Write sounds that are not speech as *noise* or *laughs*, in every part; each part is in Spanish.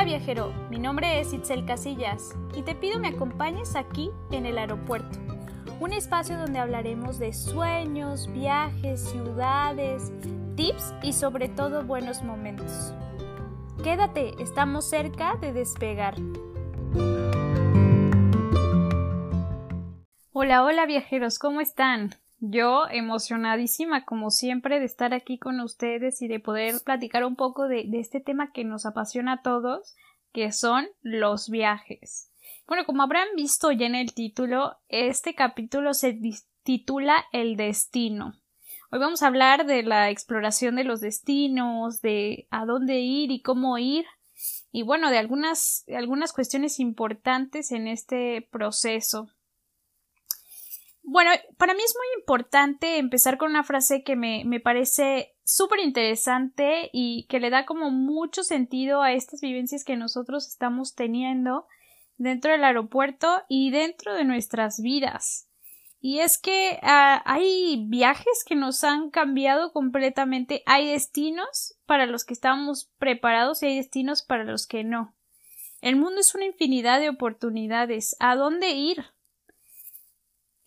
Hola viajero, mi nombre es Itzel Casillas y te pido me acompañes aquí en el aeropuerto, un espacio donde hablaremos de sueños, viajes, ciudades, tips y sobre todo buenos momentos. Quédate, estamos cerca de despegar. Hola, hola viajeros, ¿cómo están? Yo emocionadísima como siempre de estar aquí con ustedes y de poder platicar un poco de, este tema que nos apasiona a todos, que son los viajes. Bueno, como habrán visto ya en el título, este capítulo se titula El destino. Hoy vamos a hablar de la exploración de los destinos, de a dónde ir y cómo ir, y bueno, de algunas, de algunas cuestiones importantes en este proceso. Bueno, para mí es muy importante empezar con una frase que me, me parece súper interesante y que le da como mucho sentido a estas vivencias que nosotros estamos teniendo dentro del aeropuerto y dentro de nuestras vidas. Y es que ah, hay viajes que nos han cambiado completamente. Hay destinos para los que estamos preparados y hay destinos para los que no. El mundo es una infinidad de oportunidades. ¿A dónde ir?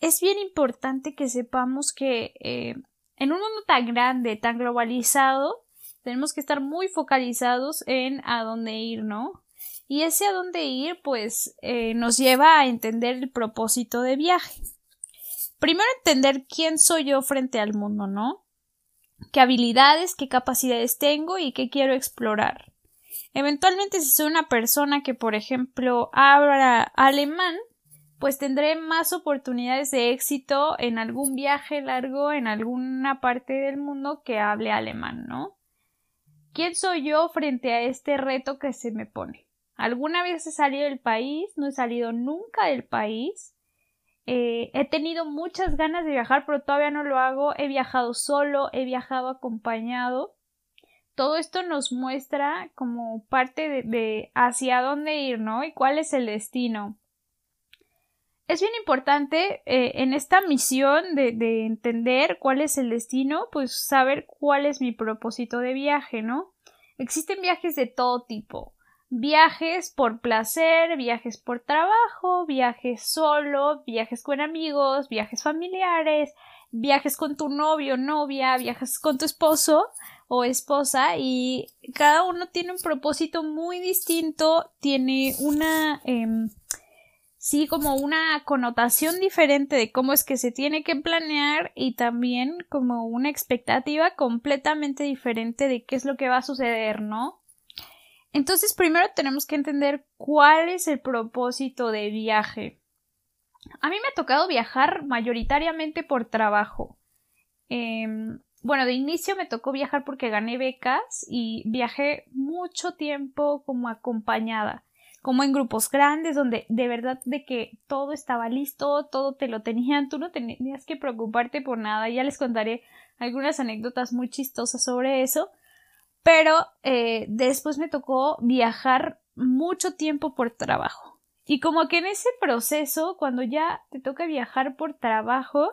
Es bien importante que sepamos que eh, en un mundo tan grande, tan globalizado, tenemos que estar muy focalizados en a dónde ir, ¿no? Y ese a dónde ir, pues, eh, nos lleva a entender el propósito de viaje. Primero entender quién soy yo frente al mundo, ¿no? ¿Qué habilidades, qué capacidades tengo y qué quiero explorar? Eventualmente, si soy una persona que, por ejemplo, habla alemán, pues tendré más oportunidades de éxito en algún viaje largo en alguna parte del mundo que hable alemán, ¿no? ¿Quién soy yo frente a este reto que se me pone? ¿Alguna vez he salido del país? No he salido nunca del país. Eh, he tenido muchas ganas de viajar, pero todavía no lo hago. He viajado solo, he viajado acompañado. Todo esto nos muestra como parte de, de hacia dónde ir, ¿no? Y cuál es el destino es bien importante eh, en esta misión de, de, entender cuál es el destino, pues saber cuál es mi propósito de viaje, ¿no? Existen viajes de todo tipo. Viajes por placer, viajes por trabajo, viajes solo, viajes con amigos, viajes familiares, viajes con tu novio, novia, viajes con tu esposo o esposa y cada uno tiene un propósito muy distinto, tiene una em, sí como una connotación diferente de cómo es que se tiene que planear y también como una expectativa completamente diferente de qué es lo que va a suceder, ¿no? Entonces primero tenemos que entender cuál es el propósito de viaje. A mí me ha tocado viajar mayoritariamente por trabajo. Em, bueno, de inicio me tocó viajar porque gané becas y viajé mucho tiempo como acompañada como en grupos grandes donde de verdad de que todo estaba listo, todo te lo tenían, tú no tenías que preocuparte por nada, ya les contaré algunas anécdotas muy chistosas sobre eso, pero eh, después me tocó viajar mucho tiempo por trabajo. Y como que en ese proceso, cuando ya te toca viajar por trabajo,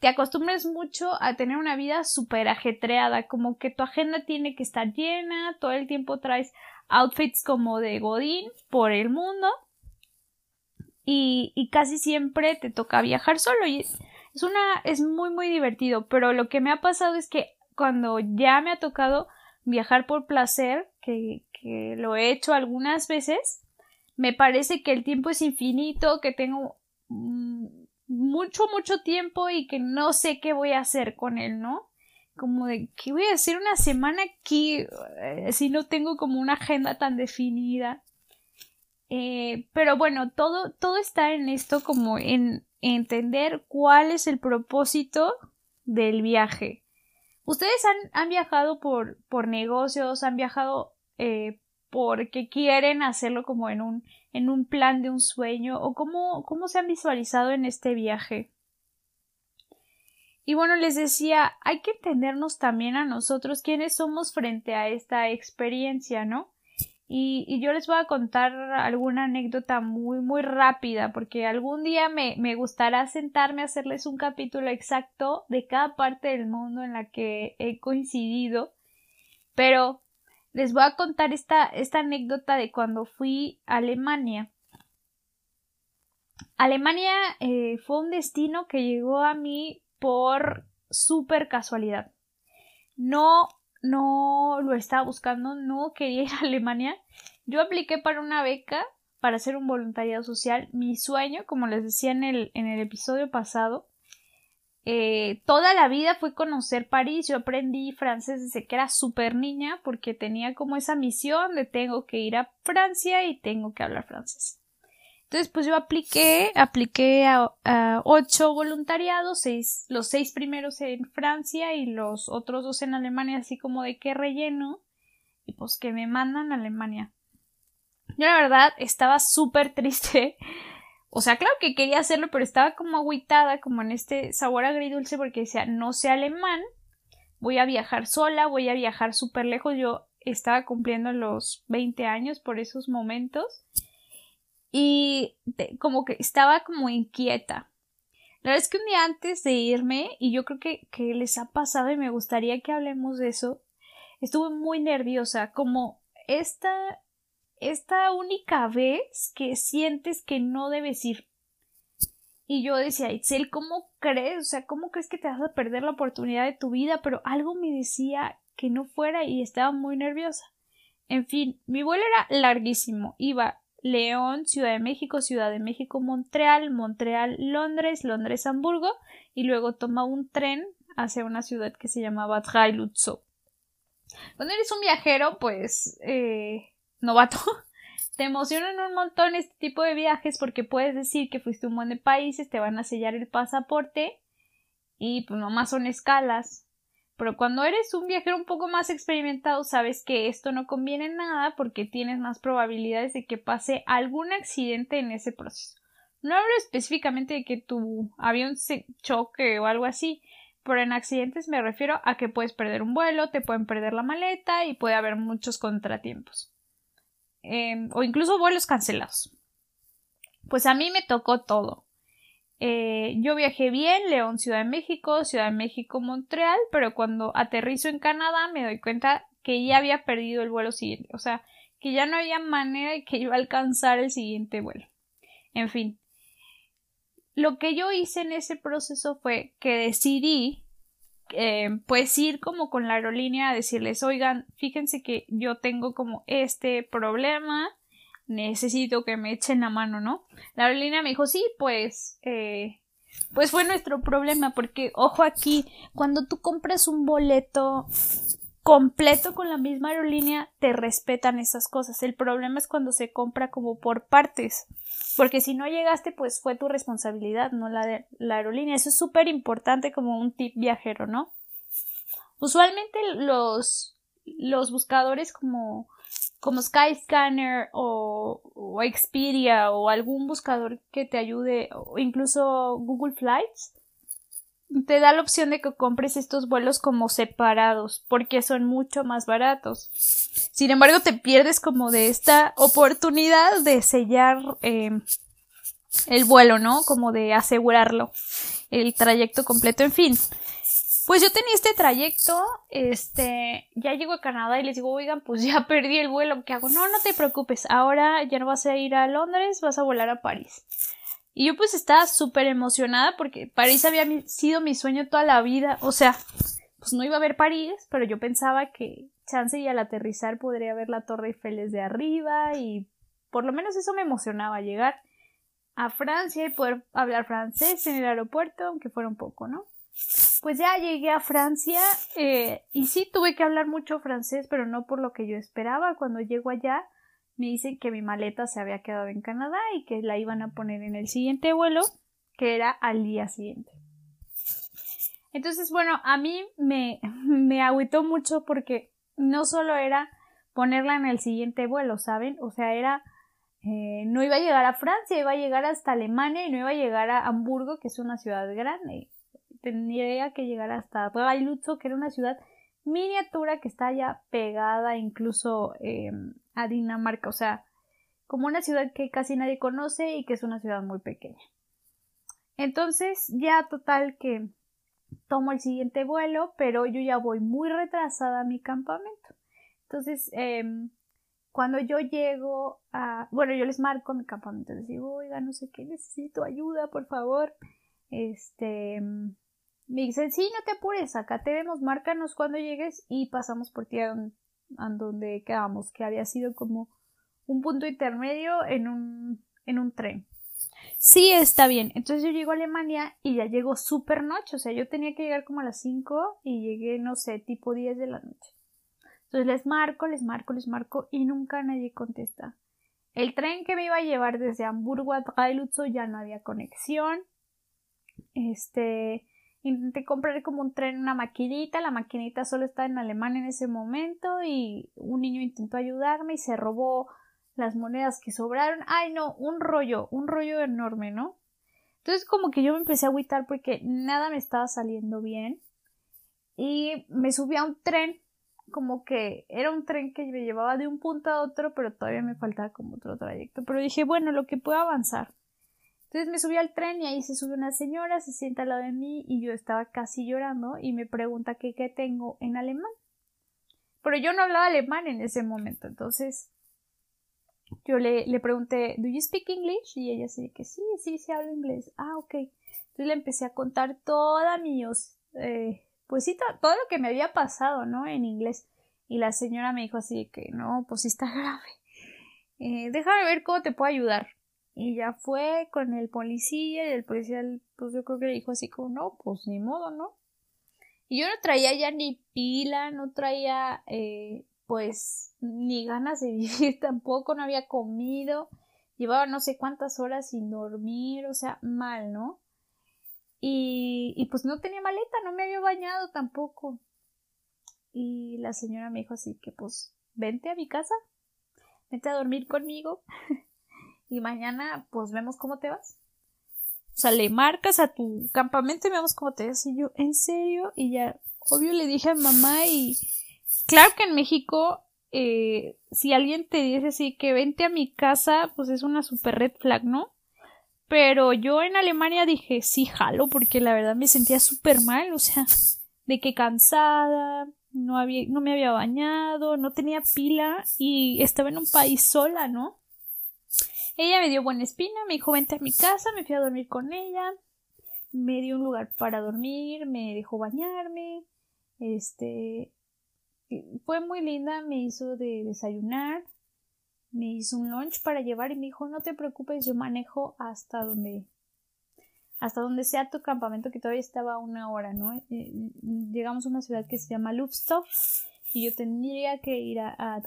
te acostumbras mucho a tener una vida súper ajetreada, como que tu agenda tiene que estar llena, todo el tiempo traes outfits como de Godín por el mundo y, casi siempre te toca viajar solo y es, una es muy muy divertido pero lo que me ha pasado es que cuando ya me ha tocado viajar por placer que, que lo he hecho algunas veces me parece que el tiempo es infinito que tengo mm, mucho mucho tiempo y que no sé qué voy a hacer con él no como de que voy a hacer una semana aquí eh, si no tengo como una agenda tan definida. Eh, pero bueno, todo, todo está en esto como en entender cuál es el propósito del viaje. Ustedes han, han viajado por, por negocios, han viajado eh, porque quieren hacerlo como en un, en un plan de un sueño o cómo, cómo se han visualizado en este viaje. Y bueno, les decía, hay que entendernos también a nosotros quiénes somos frente a esta experiencia, ¿no? Y, yo les voy a contar alguna anécdota muy, muy rápida, porque algún día me, me gustará sentarme a hacerles un capítulo exacto de cada parte del mundo en la que he coincidido. Pero les voy a contar esta, esta anécdota de cuando fui a Alemania. Alemania eh, fue un destino que llegó a mí por súper casualidad. No, no lo estaba buscando, no quería *laughs* ir a Alemania. Yo apliqué para una beca para hacer un voluntariado social. Mi sueño, como les decía en el, en el episodio pasado, eh, toda la vida fue conocer París. Yo aprendí francés desde que era súper niña porque tenía como esa misión de tengo que ir a Francia y tengo que hablar francés. Entonces, pues yo apliqué, apliqué a, ocho voluntariados, seis, los seis primeros en Francia y los otros dos en Alemania, así como de qué relleno, y pues que me mandan a Alemania. Yo la verdad estaba súper triste. O sea, claro que quería hacerlo, pero estaba como agüitada, como en este sabor agridulce, porque decía, no sé alemán, voy a viajar sola, voy a viajar súper lejos. Yo estaba cumpliendo los 20 años por esos momentos y como que estaba como inquieta. La verdad es que un día antes de irme, y yo creo que, que les ha pasado y me gustaría que hablemos de eso, estuve muy nerviosa, como esta, esta única vez que sientes que no debes ir. Y yo decía, Itzel, ¿cómo crees? O sea, ¿cómo crees que te vas a perder la oportunidad de tu vida? Pero algo me decía que no fuera y estaba muy nerviosa. En fin, mi vuelo era larguísimo. Iba León, Ciudad de México, Ciudad de México, Montreal, Montreal, Londres, Londres, Hamburgo, y luego toma un tren hacia una ciudad que se llamaba Trailutzo. Cuando eres un viajero, pues, eh, novato, *laughs* te emocionan un montón este tipo de viajes porque puedes decir que fuiste un buen de países, te van a sellar el pasaporte y pues nomás son escalas. Pero cuando eres un viajero un poco más experimentado, sabes que esto no conviene nada porque tienes más probabilidades de que pase algún accidente en ese proceso. No hablo específicamente de que tu avión se choque o algo así, pero en accidentes me refiero a que puedes perder un vuelo, te pueden perder la maleta y puede haber muchos contratiempos. Em, o incluso vuelos cancelados. Pues a mí me tocó todo. Eh, yo viajé bien, León, Ciudad de México, Ciudad de México, Montreal, pero cuando aterrizo en Canadá me doy cuenta que ya había perdido el vuelo siguiente, o sea, que ya no había manera de que iba a alcanzar el siguiente vuelo. En fin, lo que yo hice en ese proceso fue que decidí eh, pues ir como con la aerolínea a decirles oigan fíjense que yo tengo como este problema necesito que me echen la mano, ¿no? La aerolínea me dijo, sí, pues, eh, pues fue nuestro problema, porque, ojo aquí, cuando tú compras un boleto completo con la misma aerolínea, te respetan esas cosas. El problema es cuando se compra como por partes, porque si no llegaste, pues fue tu responsabilidad, no la de la aerolínea. Eso es súper importante como un tip viajero, ¿no? Usualmente los, los buscadores como como Skyscanner o, o, Expedia o algún buscador que te ayude o incluso Google Flights te da la opción de que compres estos vuelos como separados porque son mucho más baratos. Sin embargo, te pierdes como de esta oportunidad de sellar em, el vuelo, ¿no? Como de asegurarlo, el trayecto completo, en fin. Pues yo tenía este trayecto, este, ya llego a Canadá y les digo, oigan, pues ya *laughs* perdí el vuelo, ¿qué hago? No, no te preocupes, ahora ya no vas a ir a Londres, vas a volar a París. Y yo pues estaba súper emocionada porque París había sido mi sueño toda la vida, o sea, pues no iba a ver París, pero yo pensaba que chance y al aterrizar podría ver la Torre Eiffel desde arriba y por lo menos eso me emocionaba, llegar a Francia y poder hablar francés en el aeropuerto, aunque fuera un poco, ¿no? Pues ya llegué a Francia eh, y sí tuve que hablar mucho francés, pero no por lo que yo esperaba. Cuando llego allá me dicen que mi maleta se había quedado en Canadá y que la iban a poner en el siguiente vuelo, que era al día siguiente. Entonces, bueno, a mí me, *laughs* me agüitó mucho porque no solo era ponerla en el siguiente vuelo, ¿saben? O sea, era eh, no iba a llegar a Francia, iba a llegar hasta Alemania y no iba a llegar a Hamburgo, que es una ciudad grande tendría que llegar hasta Lutzo, que era una ciudad miniatura que está ya pegada incluso em, a Dinamarca, o sea, como una ciudad que casi nadie conoce y que es una ciudad muy pequeña. Entonces, ya total que tomo el siguiente vuelo, pero yo ya voy muy retrasada a mi campamento. Entonces, em, cuando yo llego a, bueno, yo les marco mi campamento, les digo, oiga, no sé qué, necesito ayuda, por favor. Este, me dicen, sí, no te apures, acá te vemos, márcanos cuando llegues y pasamos por ti a donde, quedamos, que había sido como un punto intermedio en un, en un tren. Sí, está bien. Entonces yo llego a Alemania y ya llego súper noche. O sea, yo tenía que llegar como a las 5 y llegué, no sé, tipo 10 de la noche. Entonces les marco, les marco, les marco y nunca nadie contesta. El tren que me iba a llevar desde Hamburgo a Trailutzo ya no había conexión. Este, intenté comprar como un tren, una maquinita, la maquinita solo estaba en alemán en ese momento y un niño intentó ayudarme y se robó las monedas que sobraron. Ay, no, un rollo, un rollo enorme, ¿no? Entonces como que yo me empecé a agüitar porque nada me estaba saliendo bien y me subí a un tren como que era un tren que me llevaba de un punto a otro, pero todavía me faltaba como otro trayecto. Pero dije, bueno, lo que puedo avanzar. Entonces me subí al tren y ahí se sube una señora, se sienta al lado de mí y yo estaba casi llorando y me pregunta qué tengo en alemán. Pero yo no hablaba alemán en ese momento, entonces yo le, le pregunté, ¿Do you speak English? Y ella se que sí, sí, sí hablo inglés. Ah, ok. Entonces le empecé a contar toda mi, eh, pues sí, todo lo que me había pasado, ¿no? En inglés. Y la señora me dijo así que no, pues sí está *laughs* grave. Eh, déjame ver cómo te puedo ayudar. Y ya fue con el policía y el policía, pues yo creo que le dijo así como, no, pues ni modo, ¿no? Y yo no traía ya ni pila, no traía, eh, pues, ni ganas de *laughs* vivir tampoco, no había comido, llevaba no sé cuántas horas sin dormir, o sea, mal, ¿no? Y, y pues no tenía maleta, no me había bañado tampoco. Y la señora me dijo así que pues vente a mi casa, vente a dormir conmigo *laughs* y mañana pues vemos cómo te vas. O sea, le marcas a tu campamento y vemos cómo te vas. Y yo, ¿en serio? Y ya, obvio le dije a mamá y claro que en México, eh, si alguien te dice así que vente a mi casa, pues es una super red flag, ¿no? Pero yo en Alemania dije, sí, jalo, porque la verdad me sentía súper mal, o sea, de que cansada, no, había, no me había bañado, no tenía pila y estaba en un país sola, ¿no? Ella me dio buena espina, me dijo vente a mi casa, me fui a dormir con ella, me dio un lugar para dormir, me dejó bañarme, este, fue muy linda, me hizo de desayunar, me hizo un lunch para llevar y me dijo no te preocupes yo manejo hasta donde hasta donde sea tu campamento que todavía estaba una hora no eh, llegamos a una ciudad que se llama Lupstoff y yo tendría que ir a, a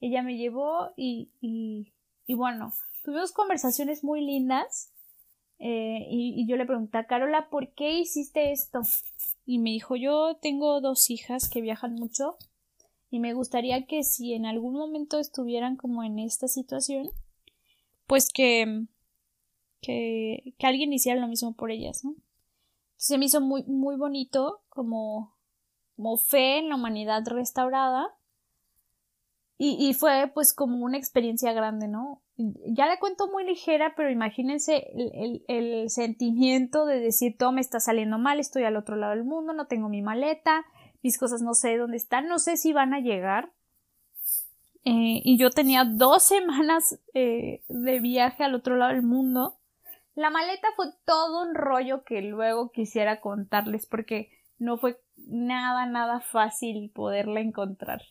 ella me llevó y, y, bueno tuvimos conversaciones muy lindas eh, y, yo le pregunté a Carola ¿por qué hiciste esto? y me dijo yo tengo dos hijas que viajan mucho y me gustaría que si en algún momento estuvieran como en esta situación, pues que, que, que alguien hiciera lo mismo por ellas, ¿no? Entonces se me hizo muy, muy bonito como, como fe en la humanidad restaurada y, fue pues como una experiencia grande, ¿no? Ya la cuento muy ligera, pero imagínense el, el, el sentimiento de decir todo me está saliendo mal, estoy al otro lado del mundo, no tengo mi maleta, mis cosas no sé dónde están, no sé si van a llegar. Eh, y yo tenía dos semanas eh, de viaje al otro lado del mundo. La maleta fue todo un rollo que luego quisiera contarles porque no fue nada, nada fácil poderla encontrar.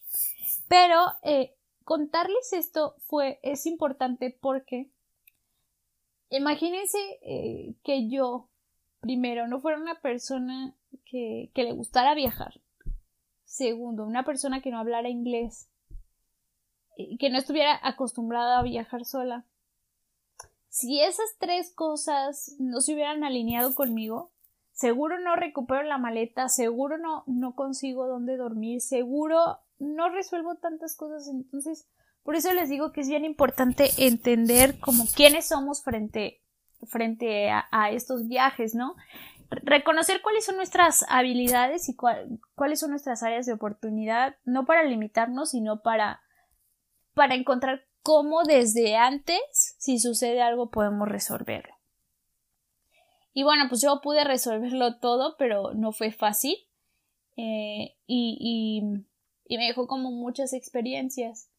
Pero eh, contarles esto fue, es importante porque imagínense que yo, primero, no fuera una persona que, que le gustara viajar. Segundo, una persona que no hablara inglés, que no estuviera acostumbrada a viajar sola. Si esas tres cosas no se hubieran alineado conmigo, seguro no recupero la maleta, seguro no, no consigo dónde dormir, seguro no resuelvo tantas cosas. Entonces, por eso les digo que es bien importante entender como quiénes somos frente, frente a, estos viajes, ¿no? reconocer cuáles son nuestras habilidades y cuáles son nuestras áreas de oportunidad, no para limitarnos, sino para, para encontrar cómo desde antes, si sucede algo, podemos resolverlo. Y bueno, pues yo pude resolverlo todo, pero no fue fácil. Eh, y me dejó como muchas experiencias.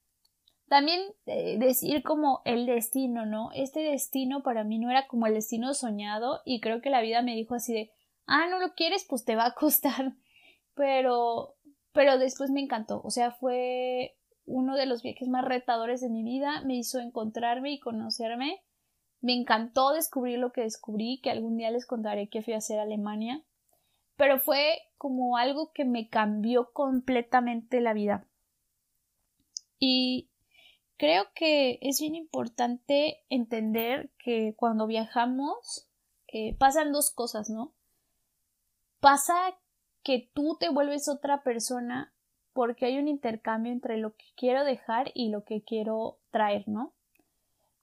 También eh, decir como el destino, ¿no? Este destino para mí no era como el destino soñado y creo que la vida me dijo así de, ah, no lo quieres, pues te va a costar. *laughs* Pero, pero después me encantó, o sea, fue uno de los viajes más retadores de mi vida, me hizo encontrarme y conocerme. Me encantó descubrir lo que descubrí, que algún día les contaré que fui a hacer Alemania, pero fue como algo que me cambió completamente la vida. Y creo que es bien importante entender que cuando viajamos eh, pasan dos cosas, ¿no? Pasa que tú te vuelves otra persona porque hay un intercambio entre lo que quiero dejar y lo que quiero traer, ¿no?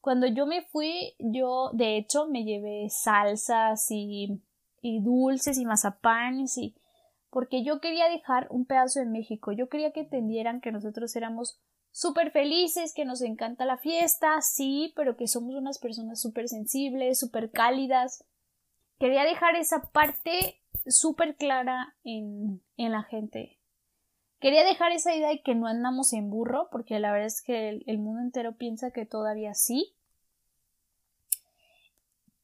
Cuando yo me fui, yo de hecho me llevé salsas y, y dulces y mazapanes y porque yo quería dejar un pedazo de México, yo quería que entendieran que nosotros éramos súper felices, que nos encanta la fiesta, sí, pero que somos unas personas súper sensibles, súper cálidas. Quería dejar esa parte súper clara en, en la gente. Quería dejar esa idea de que no andamos en burro, porque la verdad es que el, mundo entero piensa que todavía sí.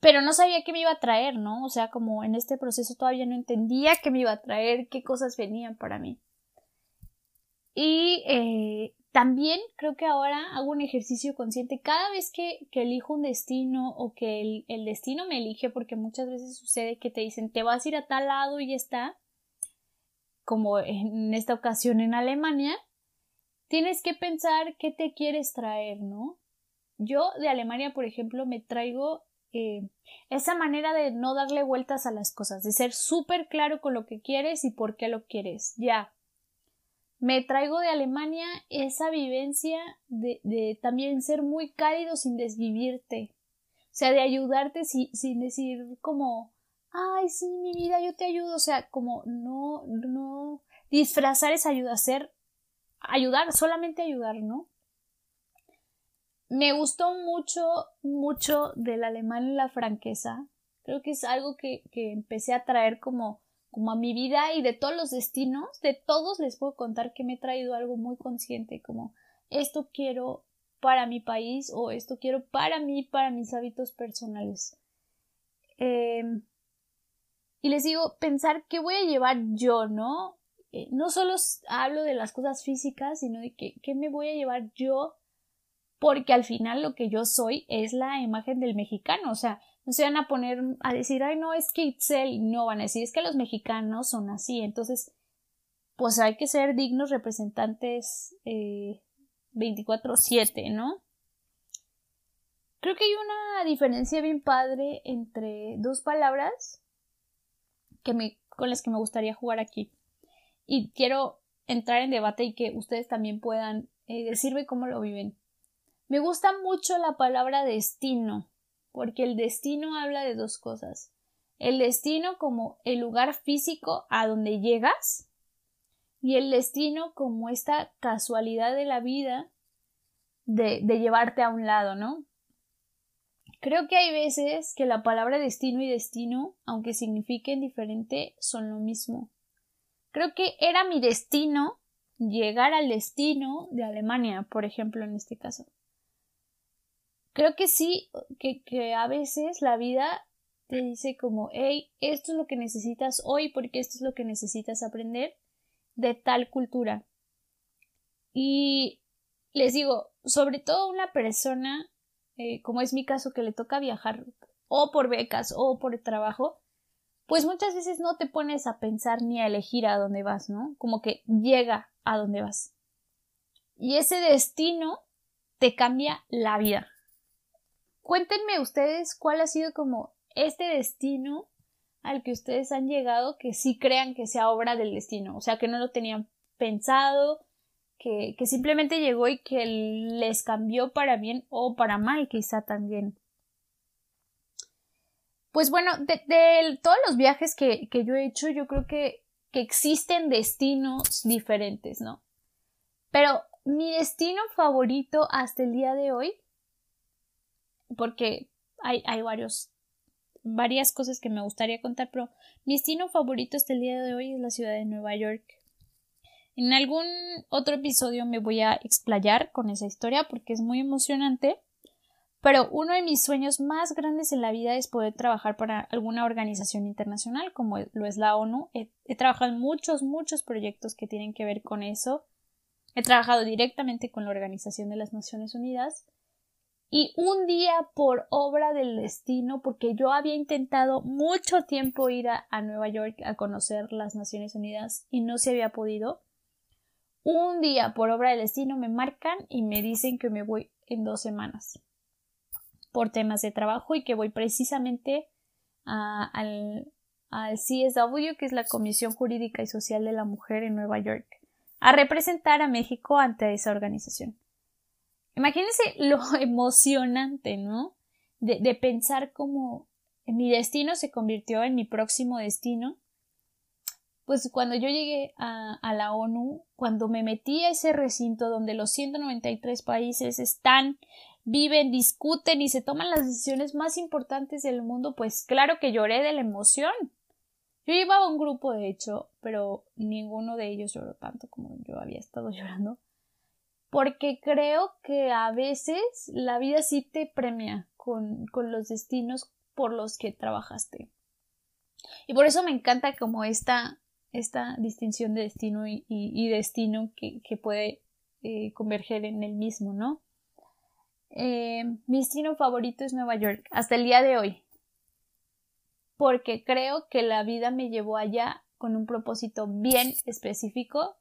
Pero no sabía qué me iba a traer, ¿no? O sea, como en este proceso todavía no entendía qué me iba a traer, qué cosas venían para mí. Y eh, también creo que ahora hago un ejercicio consciente cada vez que, elijo un destino o que el, destino me elige, porque muchas veces sucede que te dicen te vas a ir a tal lado y está, como en esta ocasión en Alemania, tienes que pensar qué te quieres traer, ¿no? Yo de Alemania, por ejemplo, me traigo eh, esa manera de no darle vueltas a las cosas, de ser súper claro con lo que quieres y por qué lo quieres. Ya. Me traigo de Alemania esa vivencia de, de también ser muy cálido sin desvivirte. O sea, de ayudarte sin decir como ay, sí, mi vida, yo te ayudo, o sea, como no, no, disfrazar esa ayuda, hacer, ayudar, solamente ayudar, ¿no? Me gustó mucho, mucho del alemán la franqueza. Creo que es algo que, que empecé a traer como, como a mi vida y de todos los destinos, de todos les puedo contar que me he traído algo muy consciente, como esto quiero para mi país o esto quiero para mí, para mis hábitos personales. Eh, y les digo, pensar qué voy a llevar yo, ¿no? Eh, no solo hablo de las cosas físicas, sino de que, qué me voy a llevar yo, porque al final lo que yo soy es la imagen del mexicano, o sea, no se van a poner a decir, ay, no, es que Itzel, no van a decir, es que los mexicanos son así, entonces, pues hay que ser dignos representantes eh, 24-7, ¿no? Creo que hay una diferencia bien padre entre dos palabras que me, con las que me gustaría jugar aquí. Y quiero entrar en debate y que ustedes también puedan eh, decirme cómo lo viven. Me gusta mucho la palabra destino, porque el destino habla de dos cosas. El destino como el lugar físico a donde llegas y el destino como esta casualidad de la vida de, llevarte a un lado, ¿no? Creo que hay veces que la palabra destino y destino, aunque signifiquen diferente, son lo mismo. Creo que era mi destino llegar al destino de Alemania, por ejemplo, en este caso. Creo que sí, que, que a veces la vida te dice como, hey, esto es lo que necesitas hoy porque esto es lo que necesitas aprender de tal cultura. Y les digo, sobre todo una persona eh, como es mi caso que le toca viajar o por becas o por trabajo, pues muchas veces no te pones a pensar ni a elegir a dónde vas, ¿no? Como que llega a dónde vas. Y ese destino te cambia la vida. Cuéntenme ustedes cuál ha sido como este destino al que ustedes han llegado que sí crean que sea obra del destino, o sea, que no lo tenían pensado, que, simplemente llegó y que les cambió para bien o para mal quizá también. Pues bueno, de, todos los viajes que, yo he hecho, yo creo que, que existen destinos diferentes, ¿no? Pero mi destino favorito hasta el día de hoy, porque hay, hay varios, varias cosas que me gustaría contar, pero mi destino favorito hasta el día de hoy es la ciudad de Nueva York. En algún otro episodio me voy a explayar con esa historia porque es muy emocionante. Pero uno de mis sueños más grandes en la vida es poder trabajar para alguna organización internacional como lo es la ONU. He, he, trabajado en muchos, muchos proyectos que tienen que ver con eso. He trabajado directamente con la Organización de las Naciones Unidas y un día por obra del destino, porque yo había intentado mucho tiempo ir a, Nueva York a conocer las Naciones Unidas y no se había podido, un día por obra del destino me marcan y me dicen que me voy en dos semanas por temas de trabajo y que voy precisamente al, al CSW, que es la Comisión Jurídica y Social de la Mujer en Nueva York, a representar a México ante esa organización. Imagínense *laughs* lo emocionante, ¿no? De, pensar cómo mi destino se convirtió en mi próximo destino. Pues cuando yo llegué a, a, la ONU, cuando me metí a ese recinto donde los 193 países están, viven, discuten y se toman las decisiones más importantes del mundo, pues claro que lloré de la emoción. Yo llevaba un grupo, de hecho, pero ninguno de ellos lloró tanto como yo había estado *laughs* llorando porque creo que a veces la vida sí te premia con, los destinos por los que trabajaste. Y por eso me encanta como esta, esta distinción de destino y, destino que, puede eh, converger en el mismo, ¿no? Eh, mi destino favorito es Nueva York, hasta el día de hoy, porque creo que la vida me llevó allá con un propósito bien específico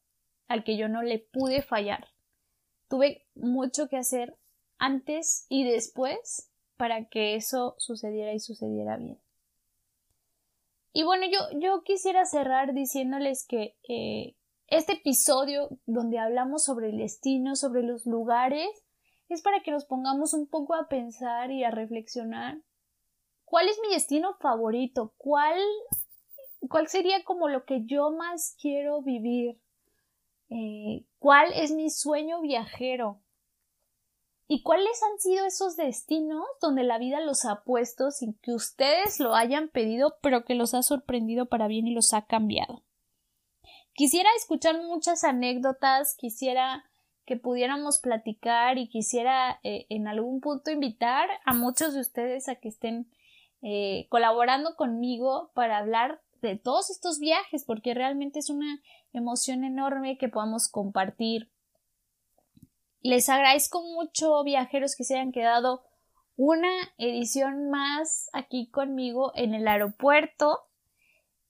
al que yo no le pude fallar tuve mucho que hacer antes y después para que eso sucediera y sucediera bien. Y bueno, yo, yo quisiera cerrar diciéndoles que eh, este episodio donde hablamos sobre el destino, sobre los lugares, es para que nos pongamos un poco a pensar y a reflexionar cuál es mi destino favorito, cuál, cuál sería como lo que yo más quiero vivir, eh, cuál es mi sueño viajero y cuáles han sido esos destinos donde la vida los ha puesto sin que ustedes lo hayan pedido, pero que los ha sorprendido para bien y los ha cambiado. Quisiera escuchar muchas anécdotas, quisiera que pudiéramos platicar y quisiera eh, en algún punto invitar a muchos de ustedes a que estén eh, colaborando conmigo para hablar de todos estos viajes, porque realmente es una emoción enorme que podamos compartir. Les agradezco mucho, viajeros, que se hayan quedado una edición más aquí conmigo en el aeropuerto.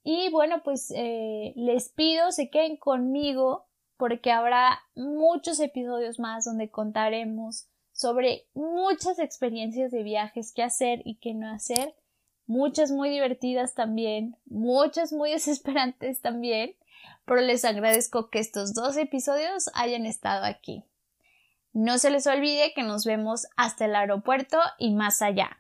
Y bueno, pues eh, les pido se queden conmigo porque habrá muchos episodios más donde contaremos sobre muchas experiencias de viajes que hacer y que no hacer muchas muy divertidas también, muchas muy *laughs* desesperantes también, pero les agradezco que estos dos episodios hayan estado aquí. No se les olvide que nos vemos hasta el aeropuerto y más allá.